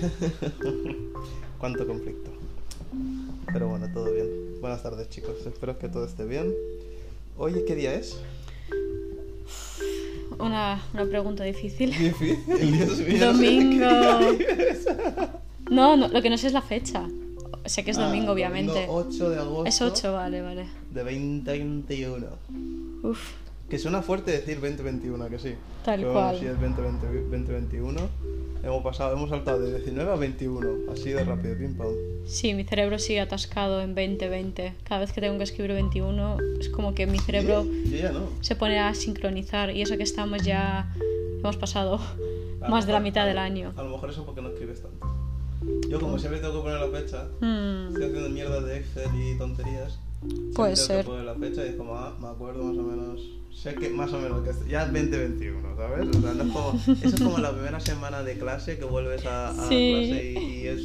Cuánto conflicto. Pero bueno, todo bien. Buenas tardes, chicos. Espero que todo esté bien. Oye, ¿qué día es? Una, una pregunta difícil. Difícil, Dios mío. Domingo. no. No, lo que no sé es la fecha. Sé que es Ah, domingo, obviamente. domingo 8 de agosto. Es 8, vale, vale. De 2021. Uf, Que suena fuerte decir 2021, que sí. Tal Pero cual. Sí, es 2020, 2021. Hemos pasado, hemos saltado de 19 a 21. Así de rápido, pim pam. sí, mi cerebro sigue atascado en 2020. Cada vez que tengo que escribir 21, es como que mi cerebro Yo no. se pone a sincronizar. Y eso que estamos ya. Hemos pasado A más de la mitad a del año. A lo mejor eso porque no escribes tanto. Yo como siempre tengo que poner la fecha, Hmm, estoy haciendo mierda de Excel y tonterías. Puede ser. que la fecha y es como, ah, me acuerdo más o menos. Sé que más o menos que ya es 2021, ¿sabes? O sea, no es como, eso es como la primera semana de clase que vuelves a, a Sí. clase y, y es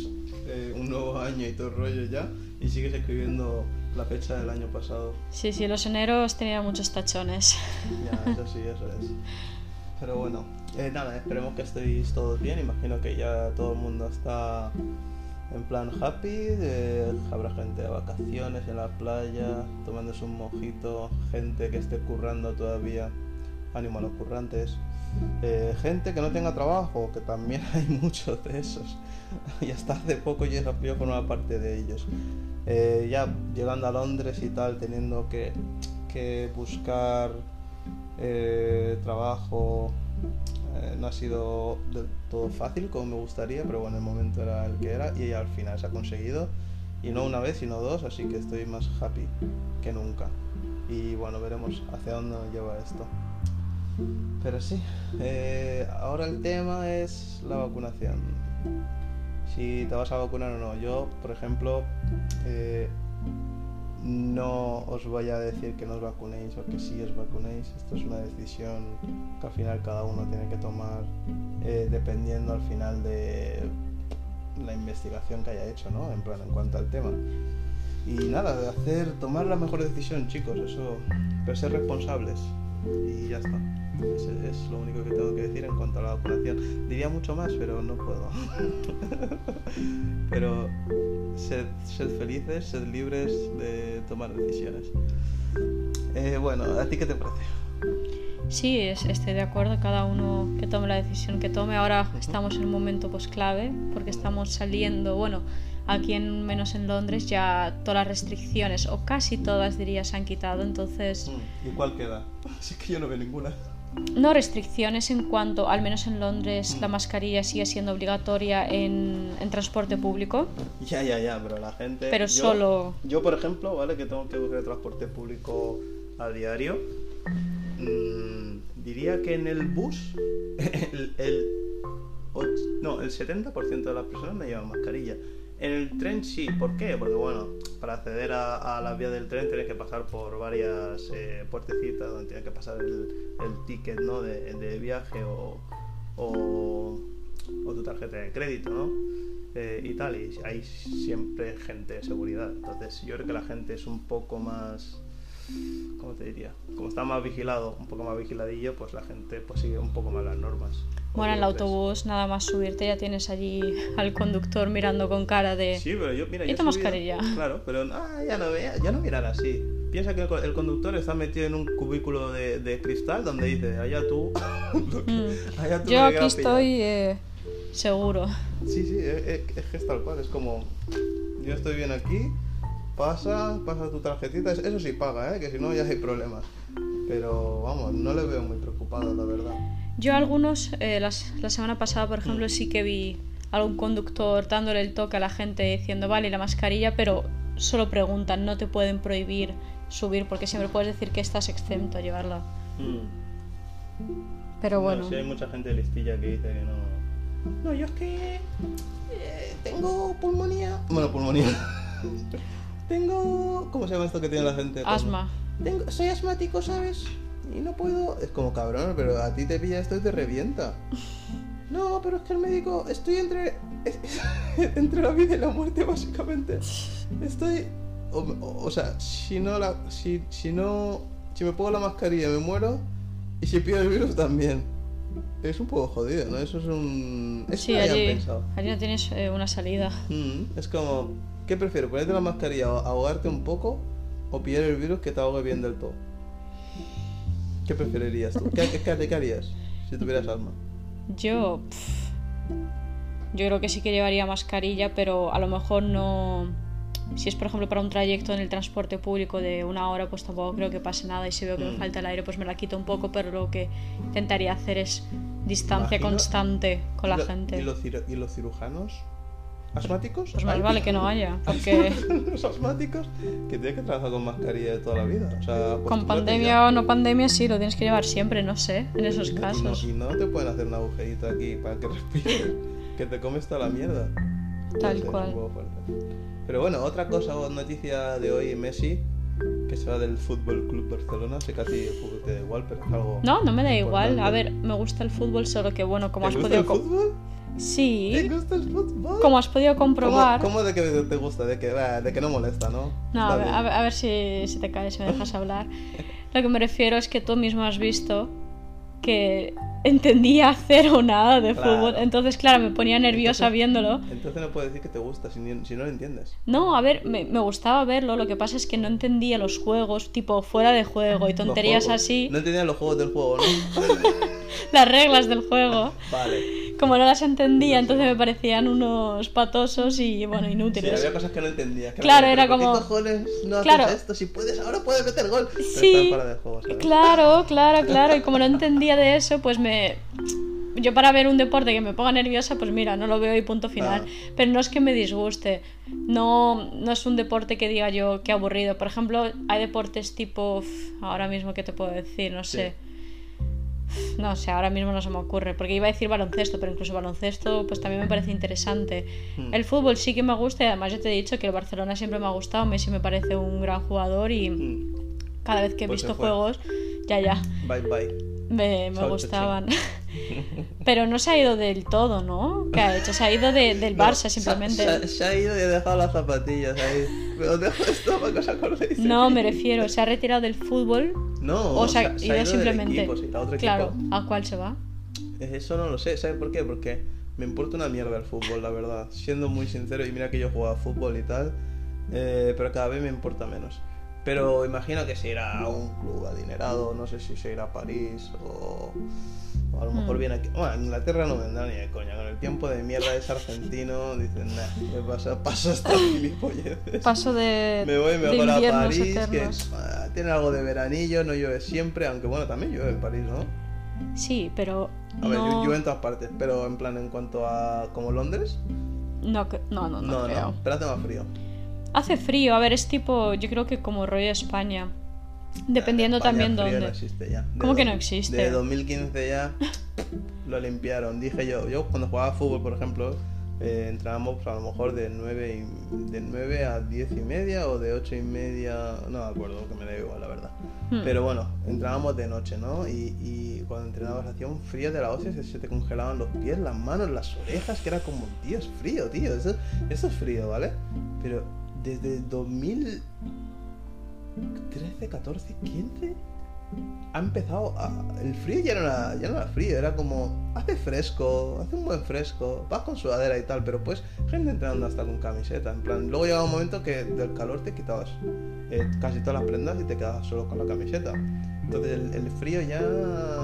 eh, un nuevo año y todo el rollo ya y sigues escribiendo la fecha del año pasado. Sí, sí, los eneros tenían muchos tachones. Ya, eso sí, eso es. Pero bueno, eh, nada, esperemos que estéis todos bien. Imagino que ya todo el mundo está en plan happy. habrá gente de vacaciones en la playa, tomándose un mojito. Gente que esté currando todavía. Ánimo a los currantes. Eh, gente que no tenga trabajo, que también hay muchos de esos. y hasta hace poco yo, yo formaba parte de ellos. Eh, ya llegando a Londres y tal, teniendo que, que buscar eh, trabajo, eh, no ha sido todo fácil como me gustaría, pero bueno, el momento era el que era y al final se ha conseguido. Y no una vez, sino dos, así que estoy más happy que nunca. Y bueno, veremos hacia dónde lleva esto. Pero sí, eh, ahora el tema es la vacunación. Si te vas a vacunar o no. Yo, por ejemplo, eh, no os voy a decir que no os vacunéis o que sí os vacunéis. Esto es una decisión que al final cada uno tiene que tomar eh, dependiendo al final de la investigación que haya hecho, ¿no? En plan, en cuanto al tema. Y nada, de hacer, tomar la mejor decisión, chicos, eso, pero ser responsables. Y ya está. Ese es lo único que tengo que decir en cuanto a la vacunación. Diría mucho más, pero no puedo. pero sed, sed felices, sed libres de tomar decisiones. Eh, bueno, ¿a ti qué te parece? Sí, es- estoy de acuerdo, cada uno que tome la decisión que tome. Ahora estamos en un momento pues clave porque estamos saliendo, bueno, aquí en menos en Londres ya todas las restricciones o casi todas diría se han quitado, entonces ¿Y cuál queda? Así que yo no veo ninguna. No restricciones en cuanto, al menos en Londres la mascarilla sigue siendo obligatoria en, en transporte público, Ya, ya, ya, pero la gente... pero yo- solo Yo, por ejemplo, ¿vale? Que tengo que coger transporte público a diario. mm, diría que en el bus, el, el no, el 70% de las personas me llevan mascarilla. El tren sí, ¿por qué? Porque bueno, para acceder a, a la vía del tren tienes que pasar por varias eh, puertecitas donde tienes que pasar el, ticket ¿no? de, viaje o tu tarjeta de crédito, ¿no? Eh, y tal, y hay siempre gente de seguridad. Entonces yo creo que la gente es un poco más, ¿cómo te diría? Como está más vigilado, un poco más vigiladillo, pues la gente pues sigue un poco más las normas. bueno, en el autobús nada más subirte ya tienes allí al conductor mirando con cara de... Sí, pero yo, mira, ¿Y yo mascarilla? Claro, pero ah, ya no vea, ya no miran así. Piensa que el, el conductor está metido en un cubículo de, de cristal donde dice, allá tú, Mm. allá tú Yo aquí quieras pillar". estoy eh, seguro. Sí, sí, es, es- es que es tal cual, es como, yo estoy bien aquí, pasa, pasa tu tarjetita, es- eso sí paga, ¿eh? que si no ya hay problemas. Pero vamos, no le veo muy preocupado, la verdad. Yo a algunos, eh, las- la semana pasada, por ejemplo, sí que vi algún conductor dándole el toque a la gente diciendo, vale, la mascarilla, pero solo preguntan, no te pueden prohibir subir porque siempre puedes decir que estás exento a llevarla. Pero bueno, No, sí hay mucha gente listilla que dice que no... No, yo es que eh, tengo pulmonía. Bueno, pulmonía. tengo... ¿Cómo se llama esto que tiene la gente? asma. Tengo, soy asmático, ¿sabes? Y no puedo. Es como cabrón, pero a ti te pilla esto y te revienta. No, pero es que el médico. Estoy entre. entre la vida y la muerte, básicamente. Estoy. O, o- o sea, si no la. Si, si no. Si me pongo la mascarilla me muero. Y si pido el virus también. es un poco jodido, ¿no? Eso es un... Eso Sí, allí, pensado. allí no tienes eh, una salida. Mm, es como, ¿qué prefiero? ¿Ponerte la mascarilla o ahogarte un poco o pillar el virus que te ahogue bien del todo? ¿Qué preferirías tú? ¿Qué, qué, harías si tuvieras alma? Yo. yo creo que sí que llevaría mascarilla, pero a lo mejor no. Si es, por ejemplo, para un trayecto en el transporte público de una hora, pues tampoco creo que pase nada. Y si veo que me Mm. falta el aire, pues me la quito un poco, pero lo que intentaría hacer es distancia Imagino- constante con la ¿Y lo- gente. ¿Y los, cir- y los cirujanos asmáticos? Pues más ¿Hay? vale que no haya, porque los asmáticos que tienen que trabajar con mascarilla de toda la vida. O sea, con acostúmbrate pandemia o no pandemia sí, lo tienes que llevar siempre, no sé, en esos Y casos. Y no, y no te pueden hacer un agujerito aquí para que respires, que te comes toda la mierda. Tal No sé, cual. Pero bueno, otra cosa o noticia de hoy, Messi, que se va del Fútbol Club Barcelona. Sé que a ti el fútbol te da igual, pero es algo. No, no me da igual. importante. A ver, me gusta el fútbol, solo que bueno, como ¿Te has gusta podido el co- fútbol? ¿Te Sí, gusta el fútbol? como has podido comprobar. ¿Cómo, cómo de que te gusta? De que, bah, de que no molesta, ¿no? No, a ver, a ver- a ver si, si te caes y me dejas hablar. Lo que me refiero es que tú mismo has visto que entendía cero o nada de Claro. fútbol. Entonces, claro, me ponía nerviosa Entonces- viéndolo. Entonces no puedes decir que te gusta si, ni- si no lo entiendes. No, a ver, me, me gustaba verlo. Lo que pasa es que no entendía los juegos, tipo fuera de juego y tonterías así. No entendías los juegos del juego, ¿no? Las reglas del juego. vale. Como no las entendía, entonces me parecían unos patosos y, bueno, Sí, inútiles. había cosas que no entendías. que Claro, era ¿por qué como- cojones no haces Claro. esto? Si puedes, ahora puedes meter gol. Pero Sí. están fuera de juego, ¿sabes? Claro, claro, claro. Y como no entendía de eso, pues me. Yo para ver un deporte que me ponga nerviosa, pues mira, no lo veo y punto final. Ah. Pero no es que me disguste. No, no es un deporte que diga yo que aburrido. Por ejemplo, hay deportes tipo. Ahora mismo, ¿qué te puedo decir? No sé. No sé, ahora mismo no se me ocurre. Porque iba a decir baloncesto, pero incluso baloncesto, pues también me parece interesante. Hmm. El fútbol sí que me gusta y además yo te he dicho que el Barcelona siempre me ha gustado. Messi me parece un gran jugador y Mm. cada vez que he Pues visto juegos, ya, ya, Bye bye. me, me gustaban. Pero no se ha ido del todo, ¿no? ¿Qué ha hecho? Se ha ido de- del Barça simplemente. Se, se ha ido y ha dejado las zapatillas ahí. Pero dejo esto para que os acordéis. No, me refiero, se ha retirado del fútbol No, o se ha, se ido del simplemente. equipo, se irá a otro claro, equipo. ¿a cuál se va? Eso no lo sé, ¿sabes por qué? Porque me importa una mierda el fútbol, la verdad. Siendo muy sincero, y mira que yo jugaba fútbol y tal, eh, pero cada vez me importa menos. Pero imagino que se irá a un club adinerado, no sé si se irá a París o, o a lo mejor Hmm. viene aquí. Bueno, a Inglaterra no vendrá ni de coña, con el tiempo de mierda es argentino, dicen, nah, ¿qué pasa? Paso estas gilipolleces. Paso de, Me voy mejor a París, que eternos. ah, tiene algo de veranillo, no llueve siempre, aunque bueno, también llueve en París, ¿no? Sí, pero A ver, no, llueve en todas partes, pero en plan en cuanto a como Londres, no, no, no, no, no, no, creo. pero hace más frío. Hace frío, a ver, es tipo, yo creo que como rollo España. Dependiendo España también dónde. No existe ya. De ¿Cómo que no existe? De 2015 ya lo limpiaron. Dije yo, yo cuando jugaba fútbol, por ejemplo, eh, entrábamos pues, a lo mejor de 9, y- de 9 a 10 y media o de 8 y media, no me acuerdo, que me da igual, la verdad. Hmm. Pero bueno, entrábamos de noche, ¿no? Y, y cuando entrenabas hacía un frío de la hostia, se, se te congelaban los pies, las manos, las orejas, que era como, tío, es frío, tío, eso, eso es frío, ¿vale? Pero desde 2013, 14, 15 ha empezado el frío ya no, era, ya no frío, era como hace fresco, hace un buen fresco, vas con sudadera y tal, pero pues gente entrando hasta con camiseta, en plan, luego llegaba un momento que del calor te quitabas eh, casi todas las prendas y te quedabas solo con la camiseta. Entonces el, el frío ya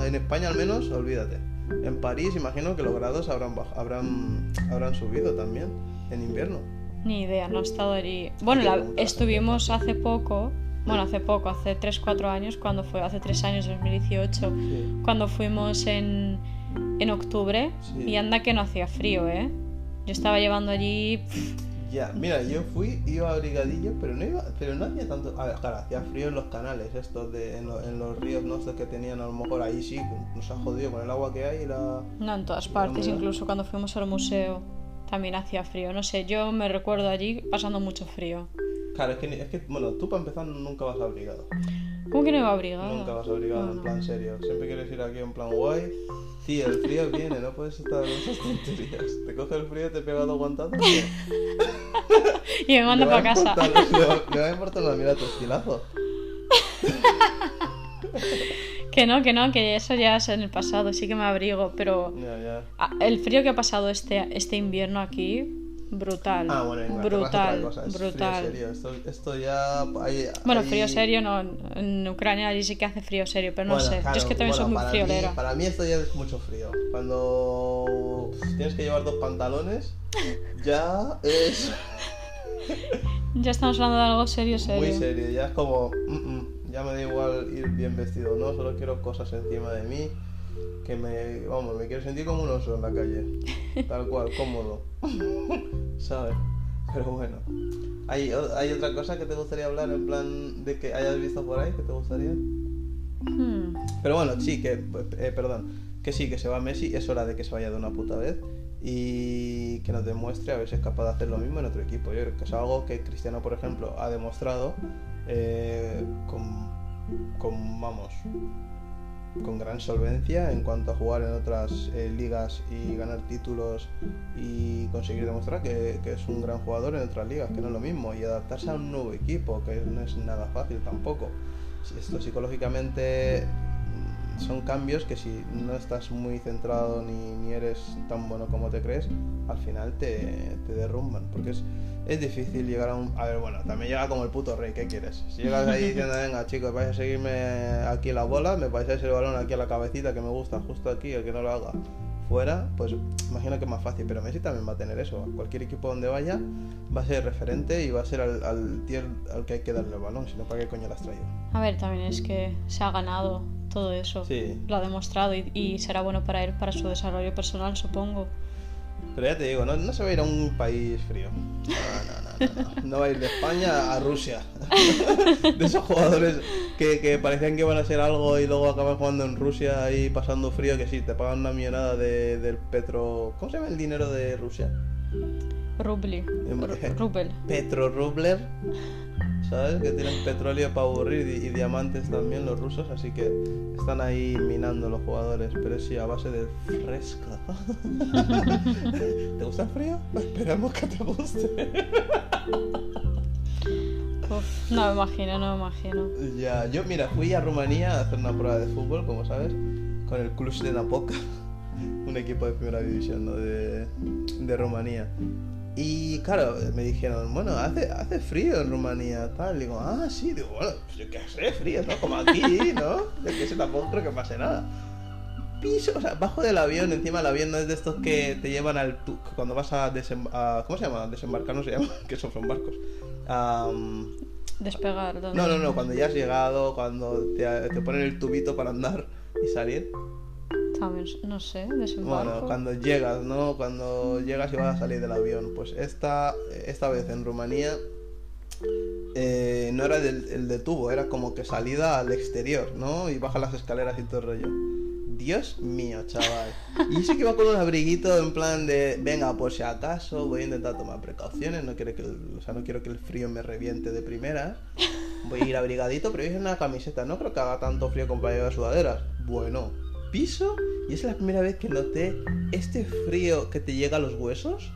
en España al menos, olvídate. En París imagino que los grados habrán habrán habrán subido también en invierno. Ni idea, no he estado allí. Bueno, la- estuvimos hace poco, bueno, hace poco, hace 3-4 años, cuando fue, hace 3 años, 2018, Sí. cuando fuimos en, en octubre Sí. y anda que no hacía frío, ¿eh? Yo estaba llevando allí... pff, Ya, mira, yo fui, iba abrigadillo, pero no iba, pero no hacía tanto, a ver, claro, hacía frío en los canales estos de, en, lo- en los ríos, no sé que tenían a lo mejor ahí sí, nos ha jodido con el agua que hay y la... No en todas partes, incluso cuando fuimos al museo también hacía frío. No sé, yo me recuerdo allí pasando mucho frío. Claro, es que, es que, bueno, tú para empezar nunca vas abrigado. ¿Cómo que no iba abrigada? Nunca vas abrigado No, en plan serio. Siempre quieres ir aquí en plan guay. Sí, el frío viene, no puedes estar en esas tonterías. Te coge el frío, te pega dos guantazos. Y me manda va para casa. importar- Le va, le va a importar una mira tu estilazo. Que no, que no, que eso ya es en el pasado, sí que me abrigo, pero Ya, ya. ah, el frío que ha pasado este, este invierno aquí, brutal. Ah, bueno, en es brutal, frío brutal. serio. Esto, esto ya. hay- Bueno, hay- frío serio no, en Ucrania allí sí que hace frío serio, pero no Bueno, sé. claro, Yo es que también bueno, soy muy friolera. Mí, para mí esto ya es mucho frío. Cuando tienes que llevar dos pantalones, ya es Ya estamos hablando de algo serio, serio. muy serio. Ya es como, mm, mm, ya me da igual ir bien vestido, ¿no? Solo quiero cosas encima de mí. Que me, vamos, me quiero sentir como un oso en la calle. Tal cual, cómodo. ¿Sabes? Pero bueno. ¿Hay, o- ¿Hay otra cosa que te gustaría hablar en plan de que hayas visto por ahí que te gustaría? Hmm. Pero bueno, sí, que, eh, perdón, que sí, que se va Messi, es hora de que se vaya de una puta vez y que nos demuestre a ver si es capaz de hacer lo mismo en otro equipo. Yo creo que es algo que Cristiano, por ejemplo, ha demostrado eh, con, vamos, con gran solvencia en cuanto a jugar en otras eh, ligas y ganar títulos y conseguir demostrar que, es un gran jugador en otras ligas, que no es lo mismo, y adaptarse a un nuevo equipo, que no es nada fácil tampoco. Esto psicológicamente mm, son cambios que si no estás muy centrado ni, ni eres tan bueno como te crees, al final te, te derrumban. Porque es, es difícil llegar a un... A ver, bueno, también llega como el puto rey, ¿qué quieres? Si llegas ahí diciendo, venga chicos, vais a seguirme aquí la bola, me pasáis el balón aquí a la cabecita que me gusta, justo aquí, el que no lo haga fuera, pues imagino que es más fácil, pero Messi también va a tener eso. Cualquier equipo donde vaya va a ser referente y va a ser al, al tío al que hay que darle el balón, si no, ¿para qué coño las traído? A ver, también es que se ha ganado todo eso. Sí. Lo ha demostrado y, y será bueno para él, para su desarrollo personal, supongo. Pero ya te digo, no, no se va a ir a un país frío. No, no, no, no, no. No va a ir de España a Rusia. De esos jugadores que, que parecían que iban a ser algo y luego acaban jugando en Rusia ahí pasando frío, que sí, te pagan una millonada de, del petro... ¿Cómo se llama el dinero de Rusia? Rubli. Em- Rubel. Petrorubler. ¿Sabes? Que tienen petróleo para aburrir y, y diamantes también los rusos, así que están ahí minando los jugadores, pero sí, a base de fresco. ¿Te gusta el frío? Esperamos que te guste. Uf, no me imagino, no me imagino. Ya, yo mira, fui a Rumanía a hacer una prueba de fútbol, como sabes, con el Cluj de Napoca, un equipo de primera división ¿no? de, de Rumanía. Y claro, me dijeron, bueno, hace, hace frío en Rumanía, tal. Digo, ah, sí, digo, bueno, pues yo qué sé, frío, ¿no? Como aquí, ¿no? Yo que sé, tampoco creo que pase nada. Piso, o sea, bajo del avión, encima el avión no es de estos que te llevan al... tu- cuando vas a, desem- a- ¿Cómo se llama? Desembarcar, no se llama, que son, son barcos. Am, Despegar. ¿dónde? no, no, no, cuando ya has llegado, cuando te, te ponen el tubito para andar y salir. No sé, desembarco. Bueno, cuando llegas, ¿no? Cuando llegas y vas a salir del avión. Pues esta, esta vez en Rumanía eh, no era el de tubo, era como que salida al exterior, ¿no? Y baja las escaleras y todo el rollo. Dios mío, chaval. Y sí que iba con un abriguito en plan de, venga, por si acaso voy a intentar tomar precauciones, no quiero que el, o sea, no quiero que el frío me reviente de primera. Voy a ir abrigadito, pero es una camiseta, no creo que haga tanto frío para llevar sudaderas. Bueno, piso y es la primera vez que noté este frío que te llega a los huesos.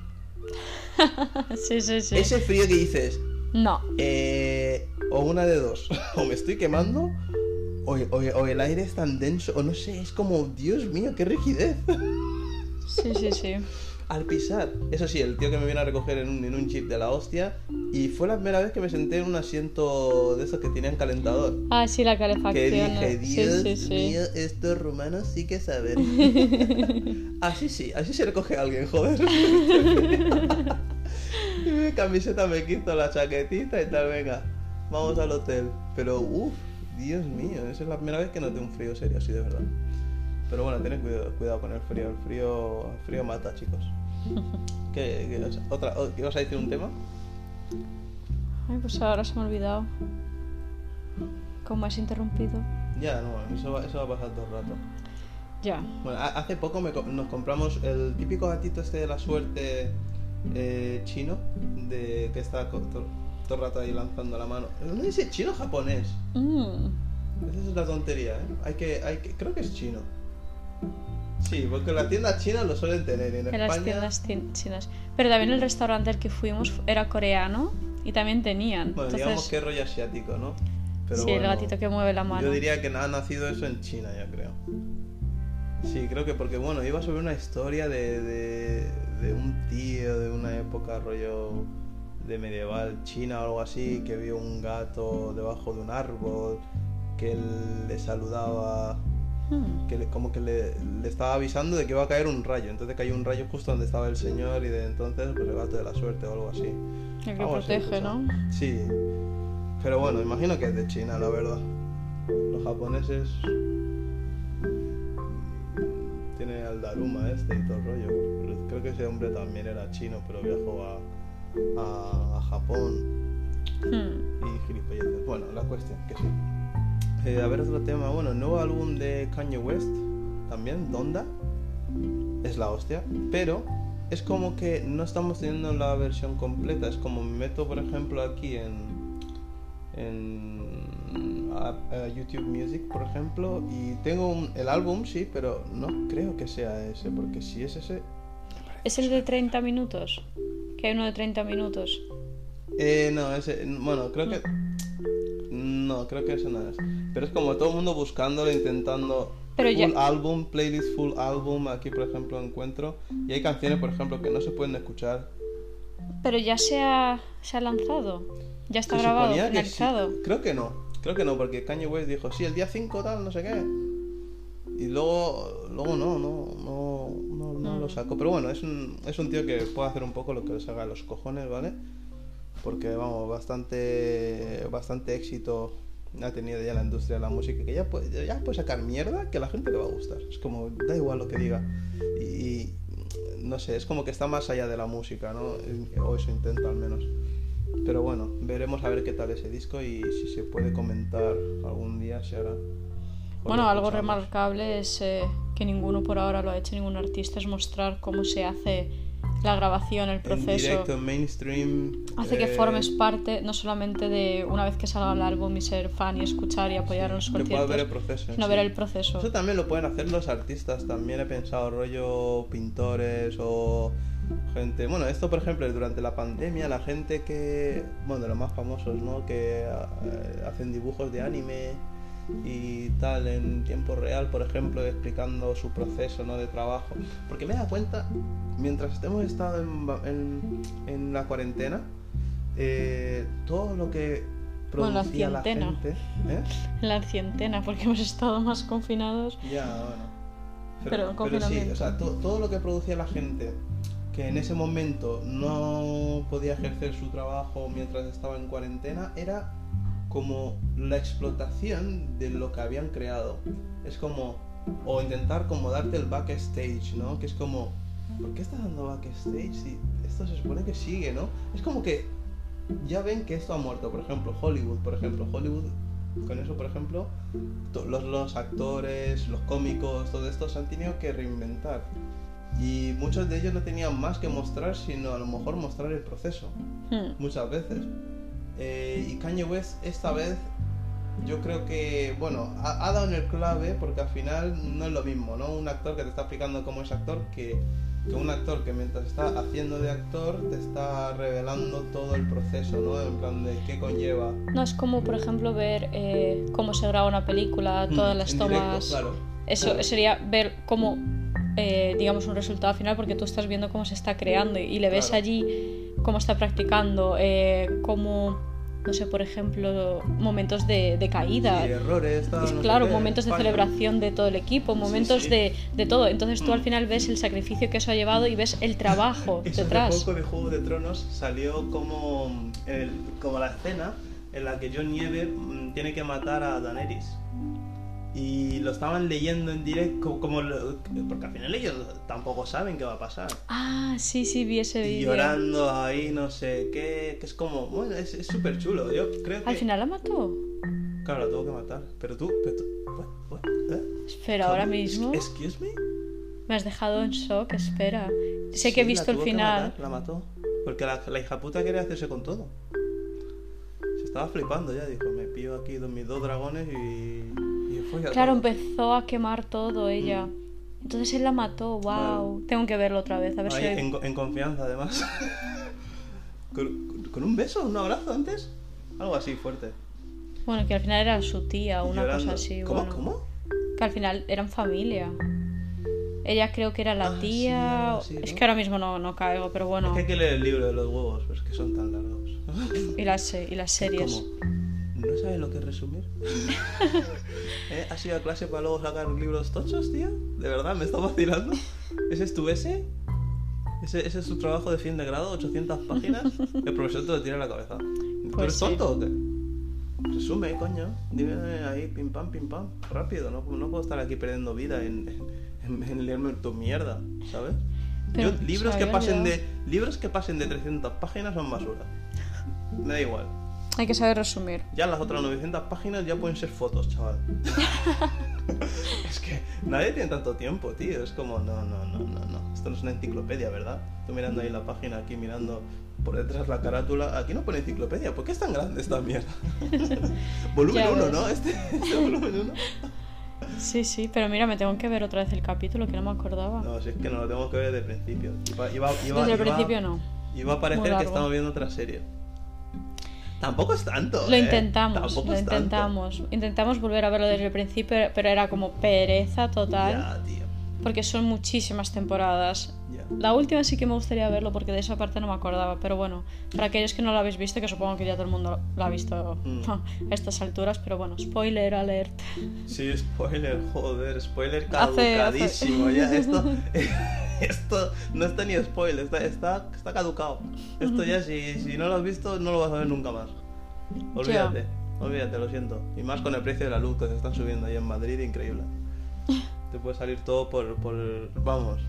sí, sí, sí. Ese frío que dices, No. eh, o una de dos, o me estoy quemando, o, o- o el aire es tan denso, o no sé, es como, Dios mío, qué rigidez. Sí, sí, sí. Al pisar, eso sí, el tío que me viene a recoger en un, en un jeep de la hostia, y fue la primera vez que me senté en un asiento de esos que tenían calentador. Ah, sí, la Que calefacción. dije, sí, Dios sí, sí. mío, estos rumanos sí que saben. así sí, así se recoge a alguien, joder. y mi camiseta me quito la chaquetita y tal, venga, vamos al hotel. Pero, uff, Dios mío, esa es la primera vez que noté un frío serio así de verdad. Pero bueno, tened cuidado, cuidado con el frío, el frío, el frío mata, chicos. ¿Qué, qué- otra, ¿qué vas a decir un tema? Ay, pues ahora se me ha olvidado. ¿Cómo has interrumpido? Ya, no, eso va, eso va a pasar todo el rato. Ya. Bueno, ha- hace poco me nos compramos el típico gatito este de la suerte eh, chino, de que está co- to- todo el rato ahí lanzando la mano. ¿No dice chino japonés? Mm. Esa es la tontería, ¿eh? Hay que, hay que, creo que es chino. Sí, porque en las tiendas chinas lo suelen tener. En, En las España, tiendas cin- chinas. Pero también el restaurante al que fuimos era coreano y también tenían. bueno, digamos Entonces, que es rollo asiático, ¿no? Pero sí, el bueno, gatito que mueve la mano. Yo diría que ha nacido eso en China, yo creo. Sí, creo que porque, bueno, iba sobre una historia de, de, de un tío de una época rollo de medieval china o algo así, que vio un gato debajo de un árbol, que él le saludaba, Hmm. que le- como que le, le estaba avisando de que iba a caer un rayo. Entonces cayó un rayo justo donde estaba el señor y de entonces pues el gato de la suerte o algo así. El que Algo así, protege, pues, ¿no? Sí. Pero bueno, imagino que es de China, la verdad. Los japoneses tienen al Daruma este y todo el rollo. Creo que ese hombre también era chino, pero viajó a, a, a Japón Hmm. y gilipolleces. Bueno, la cuestión, que sí. Eh, a ver otro tema. Bueno, nuevo álbum de Kanye West, también, Donda, es la hostia. Pero es como que no estamos teniendo la versión completa. Es como me meto, por ejemplo, aquí en, en a- a YouTube Music, por ejemplo, y tengo un- el álbum, sí, pero no creo que sea ese, porque si es ese... ¿Es el de 30 minutos? Que hay uno de 30 minutos. Eh, no, ese, bueno, creo que... No, creo que ese no es. Pero es como todo el mundo buscándolo, intentando... Pero full ya- álbum, playlist full álbum, aquí por ejemplo encuentro. Y hay canciones, por ejemplo, que no se pueden escuchar. Pero ya se ha, se ha lanzado. Ya está Se grabado, que sí. finalizado. Creo que no, creo que no, porque Kanye West dijo, sí, el día 5 tal, no sé qué. Y luego, luego no, no, no, no, no lo sacó. Pero bueno, es un, es un tío que puede hacer un poco lo que le salga a los cojones, ¿vale? Porque, vamos, bastante, bastante éxito ha tenido ya la industria de la música, que ya puede, ya puede sacar mierda que a la gente le va a gustar. Es como, da igual lo que diga. Y, y, no sé, es como que está más allá de la música, ¿no? O eso intenta al menos. Pero bueno, veremos a ver qué tal ese disco y si se puede comentar algún día se hará. Bueno, algo remarcable es eh, que ninguno por ahora lo ha hecho, ningún artista, es mostrar cómo se hace la grabación, el En proceso. directo, en mainstream. Hace que eh, formes parte no solamente de una vez que salga el álbum y ser fan y escuchar y apoyar en los que conciertos, ver el proceso. sino sí. ver el proceso. Eso también lo pueden hacer los artistas. También he pensado, rollo pintores o gente. Bueno, esto por ejemplo, durante la pandemia, la gente que. Bueno, de los más famosos, ¿no? Que eh, hacen dibujos de anime y tal en tiempo real, por ejemplo, explicando su proceso ¿no? de trabajo. Porque me he dado cuenta, mientras hemos estado en, en, en la cuarentena, eh, todo lo que Bueno, la producía la, gente. ¿eh? La cientena, porque hemos estado más confinados. Ya, bueno. Pero el sí, confinamiento. o sea, to- todo lo que producía la gente que en ese momento no podía ejercer su trabajo mientras estaba en cuarentena era como la explotación de lo que habían creado. Es como, o intentar como darte el backstage, ¿no? Que es como, ¿por qué estás dando backstage si esto se supone que sigue, ¿no? Es como que ya ven que esto ha muerto, por ejemplo, Hollywood, por ejemplo, Hollywood, con eso, por ejemplo, los, los actores, los cómicos, todo esto se han tenido que reinventar. Y muchos de ellos no tenían más que mostrar, sino a lo mejor mostrar el proceso, Hmm. muchas veces. Eh, y Kanye West esta vez yo creo que, bueno, ha, ha dado en el clave porque al final no es lo mismo, ¿no? Un actor que te está explicando cómo es actor que, que un actor que mientras está haciendo de actor te está revelando todo el proceso, ¿no? En plan de qué conlleva. No es como, por ejemplo, ver eh, cómo se graba una película, todas Mm, las en tomas. directo, claro. Eso sería ver cómo, eh, digamos, un resultado final, porque tú estás viendo cómo se está creando y le ves Claro. allí cómo está practicando, eh, cómo, no sé, por ejemplo, momentos de, de caída. Sí, errores, tal, no claro, momentos de fallos. celebración de todo el equipo, momentos sí. De, de todo. Entonces tú Mm. al final ves el sacrificio que eso ha llevado y ves el trabajo Eso detrás. Hace poco de Juego de Tronos salió como, el- como la escena en la que John Nieve mm, tiene que matar a Daenerys. Y lo estaban leyendo en directo, como lo- porque al final ellos tampoco saben qué va a pasar. Ah, sí, sí, vi ese vídeo. llorando ahí, no sé qué, que es como, bueno, es súper chulo. Yo creo que. Al final la mató. Claro, la tuvo que matar. Pero tú, pero tú what, what, eh? Espera, ahora mismo Excuse me. me has dejado en shock, espera. Sé que he Sí, visto el final. matar, la mató. Porque la, la hija puta quería hacerse con todo. Se estaba flipando ya, dijo, me pillo aquí dos, mis dos dragones y... Claro, todo". empezó a quemar todo ella. Entonces él la mató, wow. Tengo que verlo otra vez, a ver si... en, en confianza además. con, con un beso, un abrazo antes. Algo así fuerte. Bueno, que al final era su tía una llorando. cosa así. ¿Cómo? bueno. ¿Cómo? Que al final eran familia. Ella creo que era la Ah, tía. así, Es que ahora mismo no, no caigo, pero Es bueno. que hay que leer el libro de los huevos, pero es que son tan largos. Y, las, y las series. ¿Cómo? ¿No sabes lo que es resumir? ¿Eh? ¿Has ido a clase para luego sacar libros tochos, tío? ¿De verdad? ¿Me estás vacilando? ¿Ese es tu ese? ¿Ese, ese es tu trabajo de fin de grado? ¿800 páginas? El profesor te lo tira en la cabeza. ¿Tú Pues eres sí. tonto o qué? Resume, coño. Dime ahí, pim pam, pim pam. Rápido, no, no puedo estar aquí perdiendo vida en, en, en leerme tu mierda, ¿sabes? Pero Yo, libros que pasen de libros que pasen de 300 páginas son basura. Me da igual. Hay que saber resumir. Ya las otras 900 páginas ya pueden ser fotos, chaval. es que nadie tiene tanto tiempo, tío. Es como, no, no, no, no, no. Esto no es una enciclopedia, ¿verdad? Tú mirando ahí la página, aquí mirando por detrás la carátula. Aquí no pone enciclopedia. ¿Por qué es tan grande esta mierda? volumen Ya 1, ves. ¿no? Este, este volumen 1. Sí, sí, pero mira, me tengo que ver otra vez el capítulo que no me acordaba. No, si es que no lo tengo que ver desde el principio. Iba, iba, iba, Desde el principio no. Iba a parecer que estamos viendo otra serie. Tampoco es tanto. Lo ¿eh? intentamos, Tampoco lo es tanto. intentamos. Intentamos volver a verlo desde el principio, pero era como pereza total. Ya, tío. Porque son muchísimas temporadas. Ya. La última sí que me gustaría verlo porque de esa parte no me acordaba. Pero bueno, para aquellos que no lo habéis visto, que supongo que ya todo el mundo lo ha visto Mm. a estas alturas, pero bueno, spoiler alert. Sí, spoiler, joder, spoiler Hace- caducadísimo. hace- Ya, esto, esto no está ni spoiler, está, está, está caducado. Esto ya, si, si no lo has visto, no lo vas a ver nunca más. Olvídate, olvídate, lo siento. Y más con el precio de la luz que se están subiendo ahí en Madrid, increíble. Te puede salir todo por, por vamos,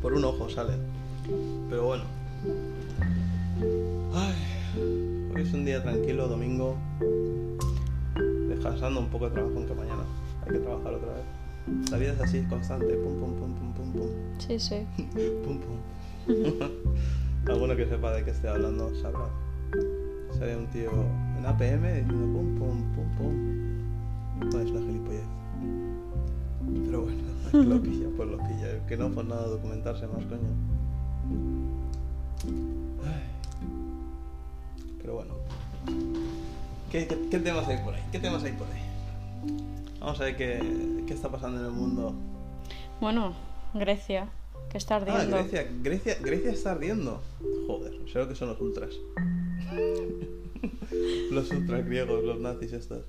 por un ojo sale. Pero bueno. Ay, hoy es un día tranquilo, domingo descansando un poco de trabajo, aunque mañana hay que trabajar otra vez. La vida es así, constante, pum, pum, pum, pum, pum, pum, Sí, sí. pum, pum. Alguno que sepa de qué estoy hablando sabrá. Sale un tío en APM diciendo pum, pum, pum, pum. No es una gilipollez. Pero bueno, que lo pilla, pues lo pilla. El que no, pues nada, documentarse más, coño. Ay. Pero bueno. ¿Qué, qué, qué temas hay por ahí? ¿Qué temas hay por ahí? Vamos a ver qué, qué está pasando en el mundo. Bueno, Grecia, que está Ah, ardiendo. Grecia, Grecia, Grecia está ardiendo. Joder, sé lo que son los ultras. los ultras griegos, los nazis estos.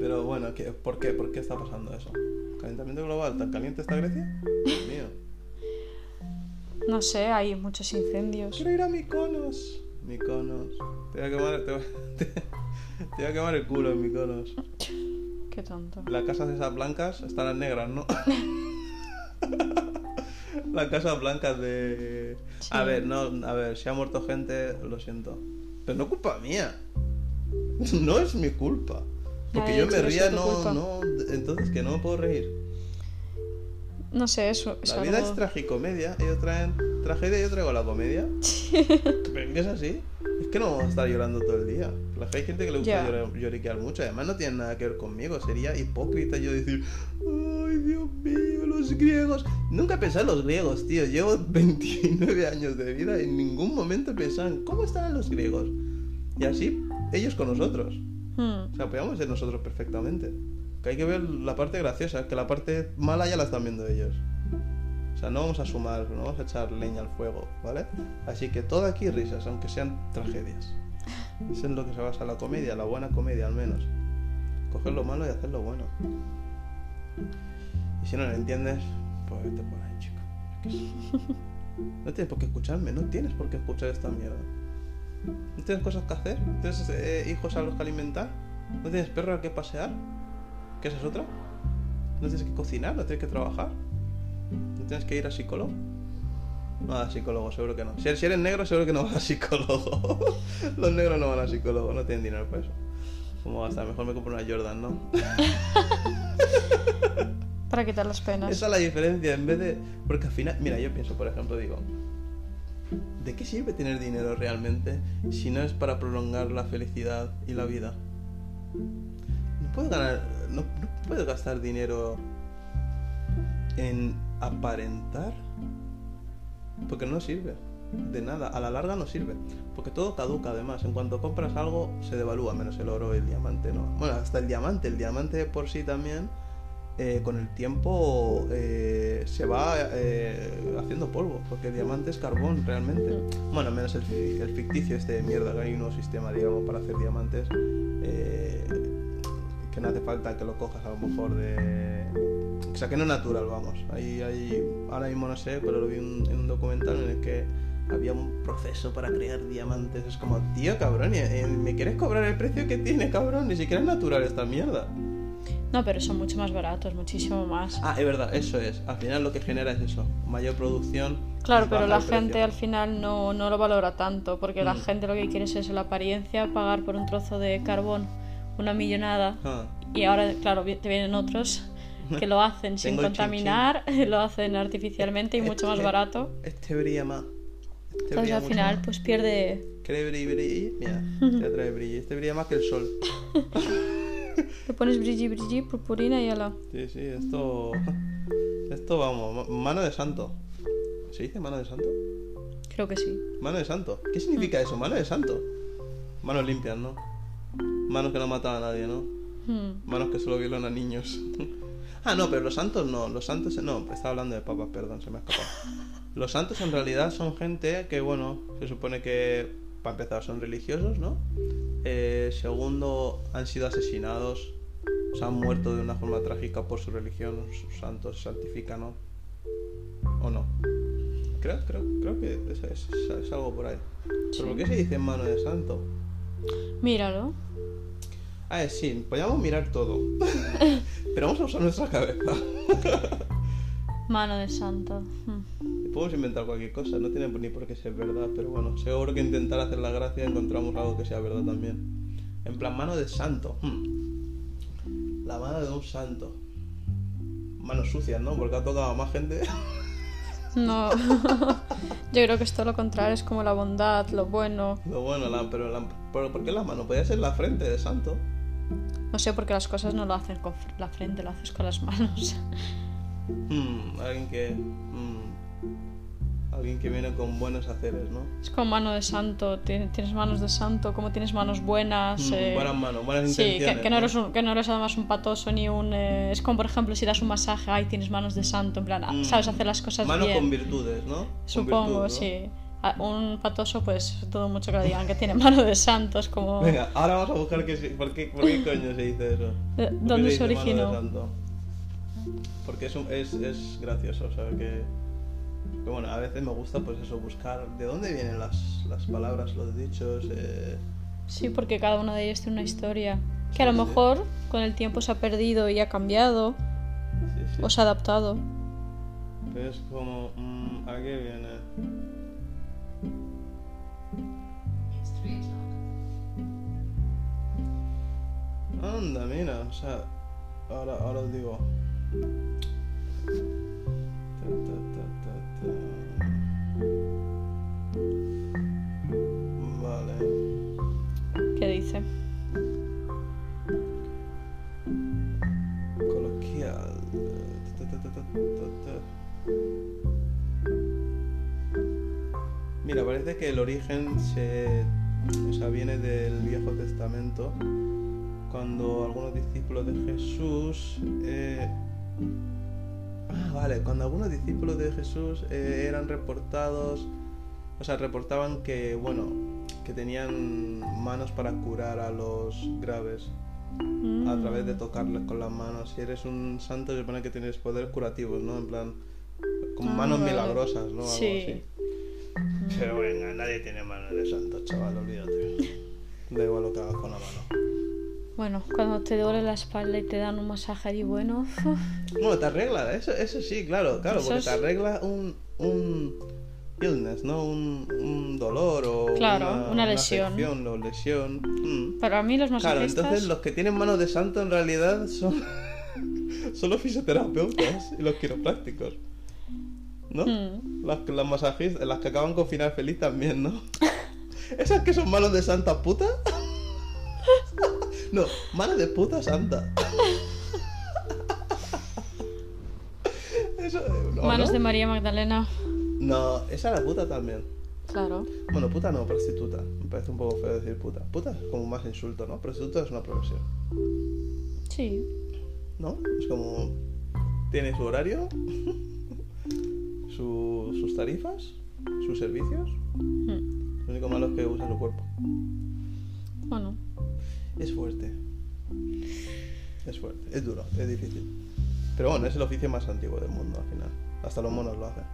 Pero bueno, ¿qué, ¿por qué? ¿Por qué está pasando eso? ¿Calentamiento global? ¿Tan caliente está Grecia? Dios mío. No sé, hay muchos incendios. Quiero ir a Mykonos. Mykonos. Te voy a quemar, te voy, te, te voy a quemar el culo en Mykonos. Qué tonto. Las casas esas blancas están las negras, ¿no? Las casas blancas de... A ver, no, a ver, si ha muerto gente, lo siento. Pero no culpa mía. No es mi culpa. Porque yo me ría, no, no... Entonces, que no me puedo reír. No sé, eso es La vida algo- es tragicomedia. Ellos traen tragedia y yo traigo la comedia. Pero es así. Que no vamos a estar llorando todo el día. La- Hay gente que le gusta Ya. llorar- lloriquear mucho. Además, no tiene nada que ver conmigo. Sería hipócrita yo decir, ay, Dios mío, los griegos. Nunca pensado en los griegos, tío. Llevo 29 años de vida y en ningún momento en cómo estarán los griegos. Y así, ellos con nosotros. Hmm, O sea, podríamos ser nosotros perfectamente. Que hay que ver la parte graciosa, que la parte mala ya la están viendo ellos. O sea, no vamos a sumar, no vamos a echar leña al fuego, ¿vale? Así que todo aquí risas, aunque sean tragedias. Eso es lo que se basa la comedia, la buena comedia al menos. Coger lo malo y hacer lo bueno. Y si no lo entiendes, pues vete por ahí, chico. No tienes por qué escucharme, no tienes por qué escuchar esta mierda. ¿No tienes cosas que hacer? ¿No tienes eh, hijos a los que alimentar? ¿No tienes perro al que pasear? ¿Qué esa es otra? ¿No tienes que cocinar? ¿No tienes que trabajar? ¿No tienes que ir a psicólogo? No a psicólogo, seguro que no. Si eres, si eres negro, seguro que no vas a psicólogo. Los negros no van a psicólogo, no tienen dinero para eso. ¿Cómo va a estar? Mejor me compro una Jordan, ¿no? Para quitar las penas. Esa es la diferencia, en vez de... Porque al final, mira, yo pienso, por ejemplo, digo, ¿de qué sirve tener dinero realmente si no es para prolongar la felicidad y la vida? No puedo ganar, no, no puedo gastar dinero en aparentar, porque no sirve. de nada. A la larga no sirve. Porque todo caduca además. En cuanto compras algo, se devalúa, menos el oro y el diamante, ¿no? Bueno, hasta el diamante. El diamante por sí también, eh, con el tiempo, eh, se va eh, haciendo polvo. Porque el diamante es carbón, realmente. Bueno, menos el, el ficticio este de mierda, que hay un nuevo sistema, digamos, para hacer diamantes. que no hace falta que lo cojas a lo mejor de... O sea, que no es natural, vamos. Ahí, ahí, ahora mismo no sé, pero lo vi un- en un documental en el que había un proceso para crear diamantes. Es como, tío, cabrón, y ¿me quieres cobrar el precio que tiene, cabrón? Ni siquiera es natural esta mierda. No, pero son mucho más baratos, muchísimo más. Ah, es verdad, eso es. Al final lo que genera es eso. Mayor producción. Claro, pero la gente al final no, no lo valora tanto, porque la Mm. gente lo que quiere es eso, la apariencia, pagar por un trozo de carbón una millonada. Ah, Y ahora, claro, te vienen otros que lo hacen sin Tengo el contaminar, lo hacen artificialmente y mucho más Este- barato. Este brilla más. Este Entonces brilla al final más. pues pierde... ¿Quiere brillar, brillar? Mira, te trae brillo. Este brilla más que el sol. Te pones brilli brilli, purpurina y ala. Sí, sí, esto. Esto vamos, ma- mano de santo. ¿Se dice mano de santo? Creo que sí. Mano de santo. ¿Qué significa eso? Mano de santo. Manos limpias, ¿no? Manos que no matan a nadie, ¿no? Hmm. Manos que solo violan a niños. Ah, no, pero los santos no. Los santos. No, estaba hablando de papas, perdón, se me ha escapado. Los santos en realidad son gente que, bueno, se supone que, para empezar, son religiosos, ¿no? Eh, segundo, han sido asesinados. O sea, han muerto de una forma trágica por su religión. Sus santos se santifican, ¿no? ¿O no? Creo, creo, creo que es, es- es algo por ahí. Sí. ¿Pero por qué se dice mano de santo? Míralo. Ah, eh, sí, podríamos mirar todo. Pero vamos a usar nuestra cabeza. Mano de santo. Hmm. Podemos inventar cualquier cosa, no tiene ni por qué ser verdad, pero bueno, seguro que intentar hacer la gracia encontramos algo que sea verdad también. En plan, mano de santo. hmm. La mano de un santo. Manos sucias, ¿no? Porque ha tocado a más gente. No. Yo creo que es todo lo contrario, es como la bondad, lo bueno. Lo bueno, la, pero, la, pero ¿por qué la mano? Podría ser la frente de santo. No sé, porque las cosas no lo haces con la frente, lo haces con las manos. Hmm, alguien que. hmm, alguien que viene con buenos haceres, ¿no? Es como mano de santo, ti- tienes manos de santo, como tienes manos buenas. Hmm, eh, buenas manos, buenas Sí, intenciones. que, que no eres un- que no eres además un patoso ni un... eh, es como, por ejemplo, si das un masaje, ay, tienes manos de santo, en plan, ah, sabes hacer las cosas Manos bien. con virtudes, ¿no? Con Supongo, virtud, ¿no? sí. A- Un patoso, pues, todo mucho que le digan que tiene mano de santo, es como... Venga, ahora vamos a buscar si- por, qué, por qué coño se dice eso. ¿De- ¿Por qué dónde se originó? Porque es, un- es, es gracioso, o sea que, que bueno, a veces me gusta pues eso, buscar de dónde vienen las, las palabras, los dichos. Eh, Sí, porque cada uno de ellos tiene una historia. Que a lo mejor con el tiempo se ha perdido y ha cambiado sí, sí. o se ha adaptado. Pero es como, mm, ¿a qué viene? Anda, mira, o sea, ahora, ahora os digo. Ta, ta, ta. Vale. ¿Qué dice? Coloquial. Mira, parece que el origen se, o sea, viene del Viejo Testamento, cuando algunos discípulos de Jesús, eh, ah, vale, cuando algunos discípulos de Jesús eh, eran reportados, o sea, reportaban que, bueno, que tenían manos para curar a los graves a través de tocarles con las manos. Si eres un santo, se supone que tienes poderes curativos, ¿no? En plan, con Ah, manos vale. milagrosas, ¿no? Algo Sí. así. Pero venga, nadie tiene manos de santo, chaval, olvídate. Da igual lo que hagas con la mano. Bueno, cuando te duele la espalda y te dan un masaje allí bueno, Bueno, te arregla, eso, eso sí, claro, claro, Eso porque te arregla un, un illness, ¿no? Un, un dolor o Claro, una lesión. afección o lesión. Mm. para mí los Claro, masajistas... entonces los que tienen manos de santo en realidad son, son los fisioterapeutas y los quiroprácticos. ¿No? Mm. Las, las masajistas, las que acaban con final feliz también, ¿no? ¿Esas que son manos de santa puta? No, manos de puta santa. Eso, ¿o Manos no? de María Magdalena. No, esa era puta también. Claro. Bueno, puta no, prostituta. Me parece un poco feo decir puta. Puta es como más insulto, ¿no? Prostituta es una profesión. Sí. ¿No? Es como. Tiene su horario, su- sus tarifas, sus servicios. Mm. Lo único malo es que usa su cuerpo. Es fuerte. Es fuerte. Es duro, es difícil. Pero bueno, es el oficio más antiguo del mundo al final. Hasta los monos lo hacen.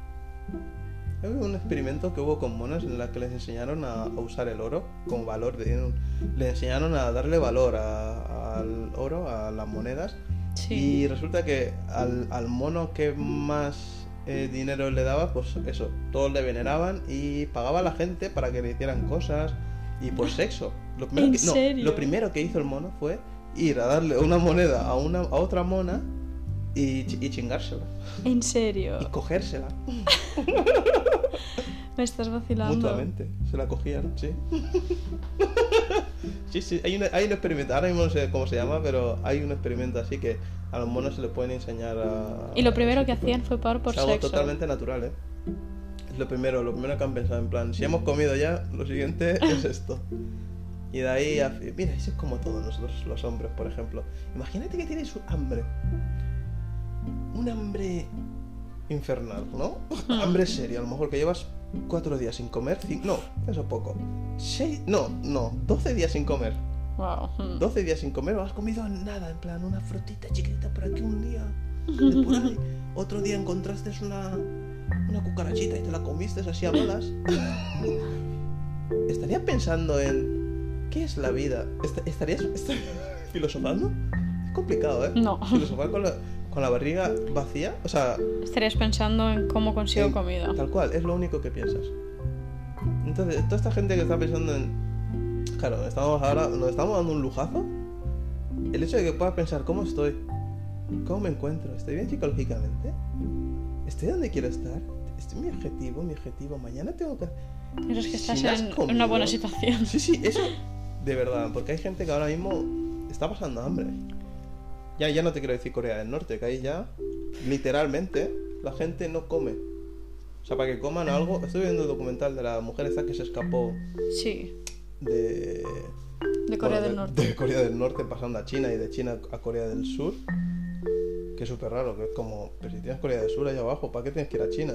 Hay un experimento que hubo con monos en la que les enseñaron a, a usar el oro como valor. De, le enseñaron a darle valor a- al oro, a las monedas. Sí. Y resulta que al, al mono que más eh, dinero le daba, pues eso, todos le veneraban y pagaba a la gente para que le hicieran cosas y por sexo. Lo primero, ¿En que, no, serio? lo primero que hizo el mono fue ir a darle una moneda a, una, a otra mona y, y chingársela En serio. y cogérsela Me estás vacilando. mutuamente. Se la cogían, sí. sí, sí, hay, una- hay un experimento, ahora mismo no sé cómo se llama, pero hay un experimento así que a los monos se les pueden enseñar a... Y lo primero que tipo hacían fue pagar por es algo sexo. totalmente natural, ¿eh? Es lo primero, lo primero que han pensado, en plan, si hemos comido ya, lo siguiente es esto. Y de ahí, a... mira, eso es como todos nosotros los hombres, por ejemplo. Imagínate que tienes hambre. Un hambre infernal, ¿no? hambre serio, a lo mejor que llevas cuatro días sin comer, cin- no, eso es poco. Seis, no, no, 12 días sin comer. Wow. Mm. 12 días sin comer, no has comido nada, en plan una frutita chiquitita por aquí un día, de por ahí. Otro día encontraste una, una cucarachita y te la comiste así a malas. ¿Estarías pensando en qué es la vida? Est- ¿Estarías est- filosofando? Es complicado, ¿eh? No. Filosofar con la, con la barriga vacía, o sea, Estarías pensando en cómo consigo en- comida. Tal cual, es lo único que piensas. Entonces, toda esta gente que está pensando en. Claro, estamos ahora, nos estamos dando un lujazo. El hecho de que puedas pensar cómo estoy, cómo me encuentro, estoy bien psicológicamente, estoy donde quiero estar, este es mi objetivo, mi objetivo. Mañana tengo que. Piensas que Si estás en una buena situación. Sí, sí, eso de verdad, porque hay gente que ahora mismo está pasando hambre. Ya, ya no te quiero decir Corea del Norte, que ahí ya, literalmente, la gente no come. O sea, para que coman algo, estoy viendo el documental de la mujer esta que se escapó Sí. de, De Corea bueno, del Norte. de Corea del Norte pasando a China y de China a Corea del Sur. Que es súper raro, que es como, pero si tienes Corea del Sur ahí abajo, ¿para qué tienes que ir a China?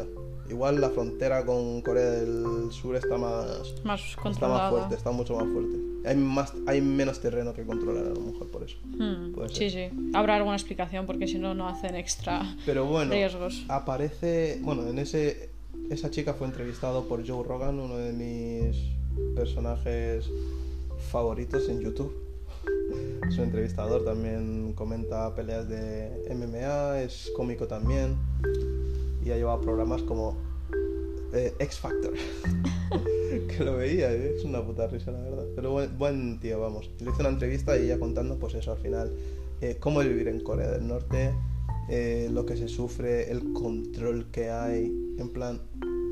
Igual la frontera con Corea del Sur está más, Más Está más controlada. fuerte, está mucho más fuerte. Hay, más, hay menos terreno que controlar a lo mejor por eso. Hmm, Sí, sí. Habrá alguna explicación porque si no, no hacen extra Pero bueno, riesgos. aparece. Bueno, en ese. Esa chica fue entrevistado por Joe Rogan, uno de mis personajes favoritos en YouTube. Es un entrevistador, también comenta peleas de MMA, es cómico también. Y ha llevado programas como eh, X Factor. que lo veía, y es una puta risa, la verdad. Pero buen, buen tío, vamos. Le hice una entrevista y ella contando, pues eso, al final, eh, cómo es vivir en Corea del Norte, eh, lo que se sufre, el control que hay, en plan,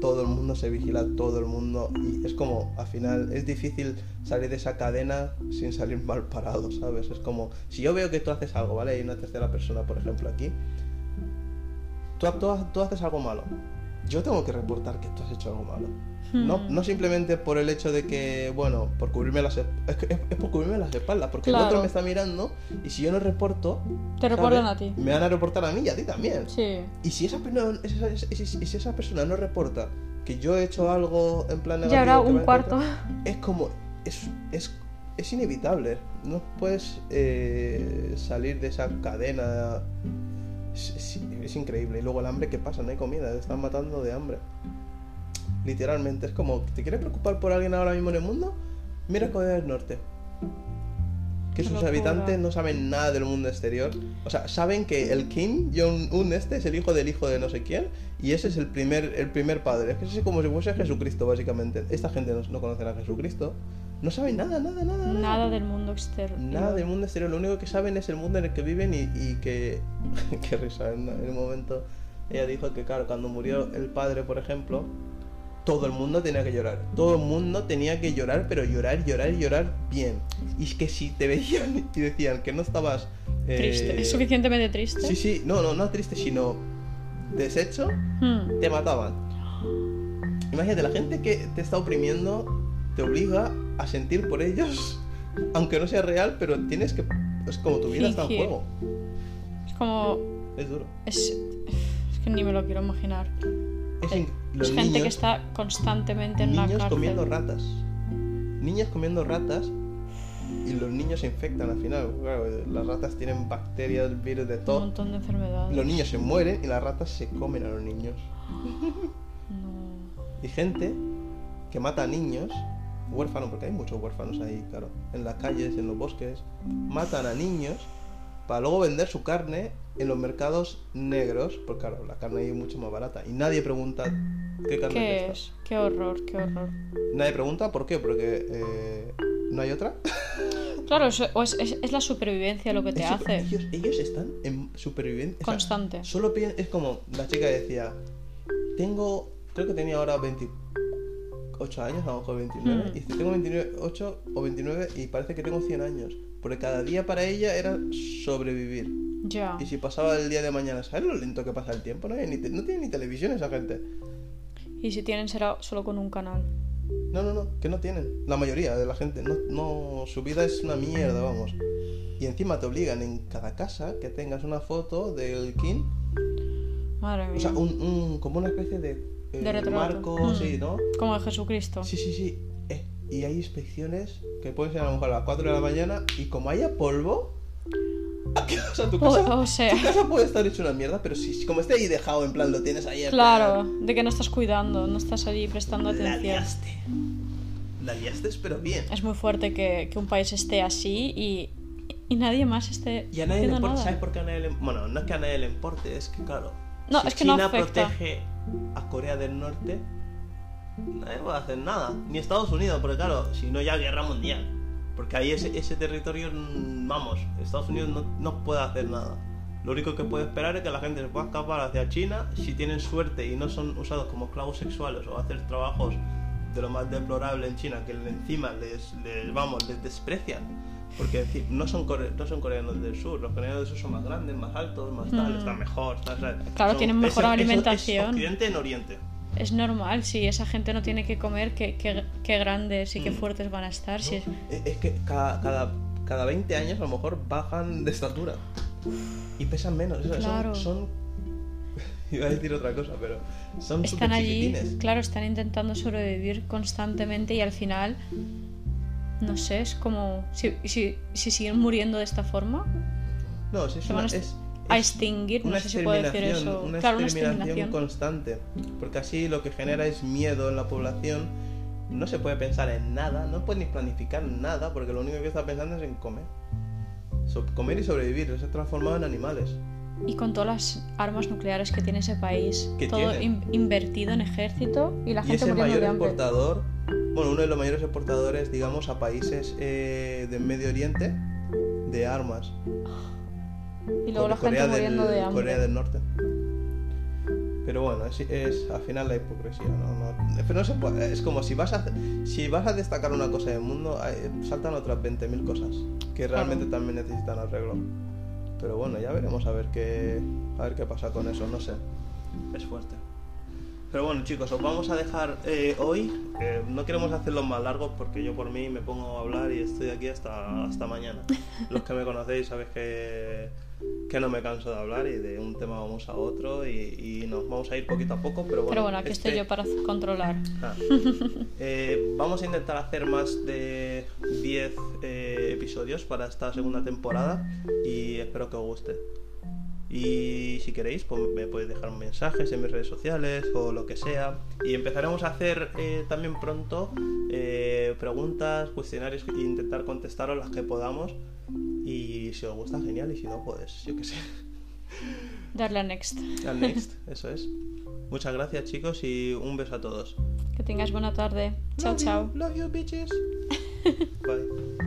todo el mundo se vigila, todo el mundo, y es como, al final, es difícil salir de esa cadena sin salir mal parado, ¿sabes? Es como, si yo veo que tú haces algo, ¿vale? Hay una tercera persona, por ejemplo, aquí, tú, tú, tú haces algo malo, yo tengo que reportar que tú has hecho algo malo. No, Hmm. no simplemente por el hecho de que, bueno, por cubrirme las es, que es, es por cubrirme las espaldas, porque el otro me está mirando y si yo no reporto, Te reportan ¿sabes? a ti. Me van a reportar a mí y a ti también. Sí. Y si esa, si esa persona no reporta que yo he hecho algo en plan Ya habrá negativo un cuarto. es como es, es, es inevitable no puedes eh, salir de esa cadena es, es- es increíble y luego el hambre que pasa no hay comida te están matando de hambre literalmente es como ¿te quieres preocupar por alguien ahora mismo en el mundo? mira Corea del Norte que sus locura. habitantes no saben nada del mundo exterior. O sea, saben que el Kim Jong-un este es el hijo del hijo de no sé quién y ese es el primer, el primer padre. Es que es como si fuese Jesucristo, básicamente. Esta gente no, no conoce a Jesucristo. No saben nada, nada, nada. Nada, Nada del mundo externo. Nada del mundo exterior. Lo único que saben es el mundo en el que viven y, y que... Qué risa. En, en un momento ella dijo que, claro, cuando murió el padre, por ejemplo, todo el mundo tenía que llorar. Todo el mundo tenía que llorar, pero llorar, llorar, llorar bien. Y es que si te veían y decían que no estabas... eh, Triste. ¿Es suficientemente triste? Sí, sí, no, no, no triste, sino deshecho, Hmm. te mataban. Imagínate, la gente que te está oprimiendo te obliga a sentir por ellos, aunque no sea real, pero tienes que... Es como tu vida está en Fingir. juego. Es como. Es duro. Es, es que ni me lo quiero imaginar. Es, Eh, los es gente niños, que está constantemente en niños cárcel. comiendo ratas. Niños comiendo ratas y los niños se infectan al final. Claro, las ratas tienen bacterias, virus de Un todo. montón de enfermedades. Los niños se mueren y las ratas se comen a los niños. No. Y gente que mata a niños, huérfanos, porque hay muchos huérfanos ahí, claro, en las calles, en los bosques, matan a niños para luego vender su carne en los mercados negros, porque claro, la carne ahí es mucho más barata. Y nadie pregunta qué carne ¿Qué es esta. Qué horror, qué horror. Nadie pregunta por qué, porque eh, no hay otra. Claro, es, es- es la supervivencia lo que te hace. Ellos, ellos están en supervivencia. Constante. Solo piden, es como la chica decía, tengo, creo que tenía ahora 28 años, a lo mejor 29, Mm. y dice, tengo 28 o 29 y parece que tengo 100 años, porque cada día para ella era sobrevivir. Ya. Y si pasaba el día de mañana, ¿sabes lo lento que pasa el tiempo? No, hay ni te- no tiene ni televisión esa gente. Y si tienen será solo con un canal. No, no, no, que no tienen. La mayoría de la gente, no, no, su vida es una mierda, vamos. Y encima te obligan en cada casa que tengas una foto del King Madre mía. O sea, un, un- como una especie de, eh, De marco, Mm. sí, ¿no? Como de Jesucristo. Sí, sí, sí. Y hay inspecciones que pueden ser a lo mejor a las 4 de la mañana y como haya polvo... O sea, tu O, casa, o sea, tu casa puede estar hecho una mierda, pero si, como esté ahí dejado, en plan, lo tienes ahí... claro, de que no estás cuidando, no estás allí prestando plan, La atención. liaste. La liaste, pero bien. Es muy fuerte que, que un país esté así y, y nadie más esté Y a nadie le importa, nada. ¿sabes por qué a nadie le Bueno, no es que a nadie le importe, es que claro... No, si es que no China afecta. protege a Corea del Norte, nadie puede hacer nada. Ni Estados Unidos, porque claro, si no ya guerra mundial. Porque ahí ese, ese territorio, mm, vamos, Estados Unidos no, no puede hacer nada. Lo único que puede esperar es que la gente se pueda escapar hacia China si tienen suerte y no son usados como esclavos sexuales o hacer trabajos de lo más deplorable en China que encima les, les vamos, les desprecian. Porque fin, no son, core- no son coreanos del sur, los coreanos del sur son más grandes, más altos, más tal, Mm. están mejor. ¿sabes? Claro, Son- tienen mejor es- alimentación. Es Occidente en Oriente. Es normal, si esa gente no tiene que comer, qué, qué- qué grandes y qué Mm. fuertes van a estar. si es- Es es que cada, cada, cada 20 años a lo mejor bajan de estatura y pesan menos. Eso, son- Claro. Son, Iba a decir otra cosa, pero son Están allí, claro, están intentando sobrevivir constantemente y al final, no sé, es como si, si, si siguen muriendo de esta forma, No, sí, es una, es, a extinguir, no sé si puedo decir exterminación, eso. Una claro, una exterminación exterminación. constante. Porque así lo que genera es miedo en la población. No se puede pensar en nada, no puedes ni planificar nada, porque lo único que está pensando es en comer. So- comer y sobrevivir, se ha transformado en animales. Y con todas las armas nucleares que tiene ese país, todo in- invertido en ejército y la Y gente es el mayor de exportador, bueno, uno de los mayores exportadores, digamos, a países eh, del Medio Oriente de armas. Y luego la Corea gente muriendo del, de hambre. Corea del Norte. Pero bueno, es, es al final la hipocresía, ¿no? No- pero no se puede- es como si vas a si vas a destacar una cosa del mundo, saltan otras 20.000 cosas que realmente también necesitan arreglo. Pero bueno, ya veremos a ver qué a ver qué pasa con eso, no sé. Es fuerte. Pero bueno, chicos, os vamos a dejar eh, hoy. Eh, no queremos hacerlo más largos porque yo por mí me pongo a hablar y estoy aquí hasta, hasta mañana. Los que me conocéis sabéis que, que no me canso de hablar y de un tema vamos a otro y, y nos vamos a ir poquito a poco. Pero bueno, Pero bueno, aquí estoy este- yo para controlar. Ah. Eh, vamos a intentar hacer más de 10 eh, episodios para esta segunda temporada y espero que os guste. Y si queréis, pues me podéis dejar mensajes en mis redes sociales o lo que sea. Y empezaremos a hacer eh, también pronto eh, preguntas, cuestionarios e intentar contestaros las que podamos. Y si os gusta, genial. Y si no, pues yo qué sé. Darle a next. Al next, eso es. Muchas gracias, chicos, y un beso a todos. Que tengáis buena tarde. Chao, chao. Love you, bitches. Bye.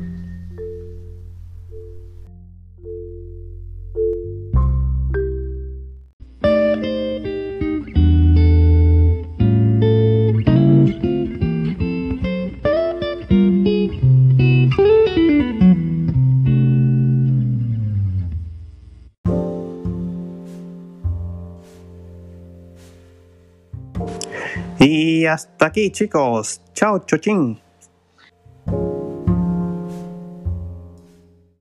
Hasta aquí, chicos. Chao, chochín.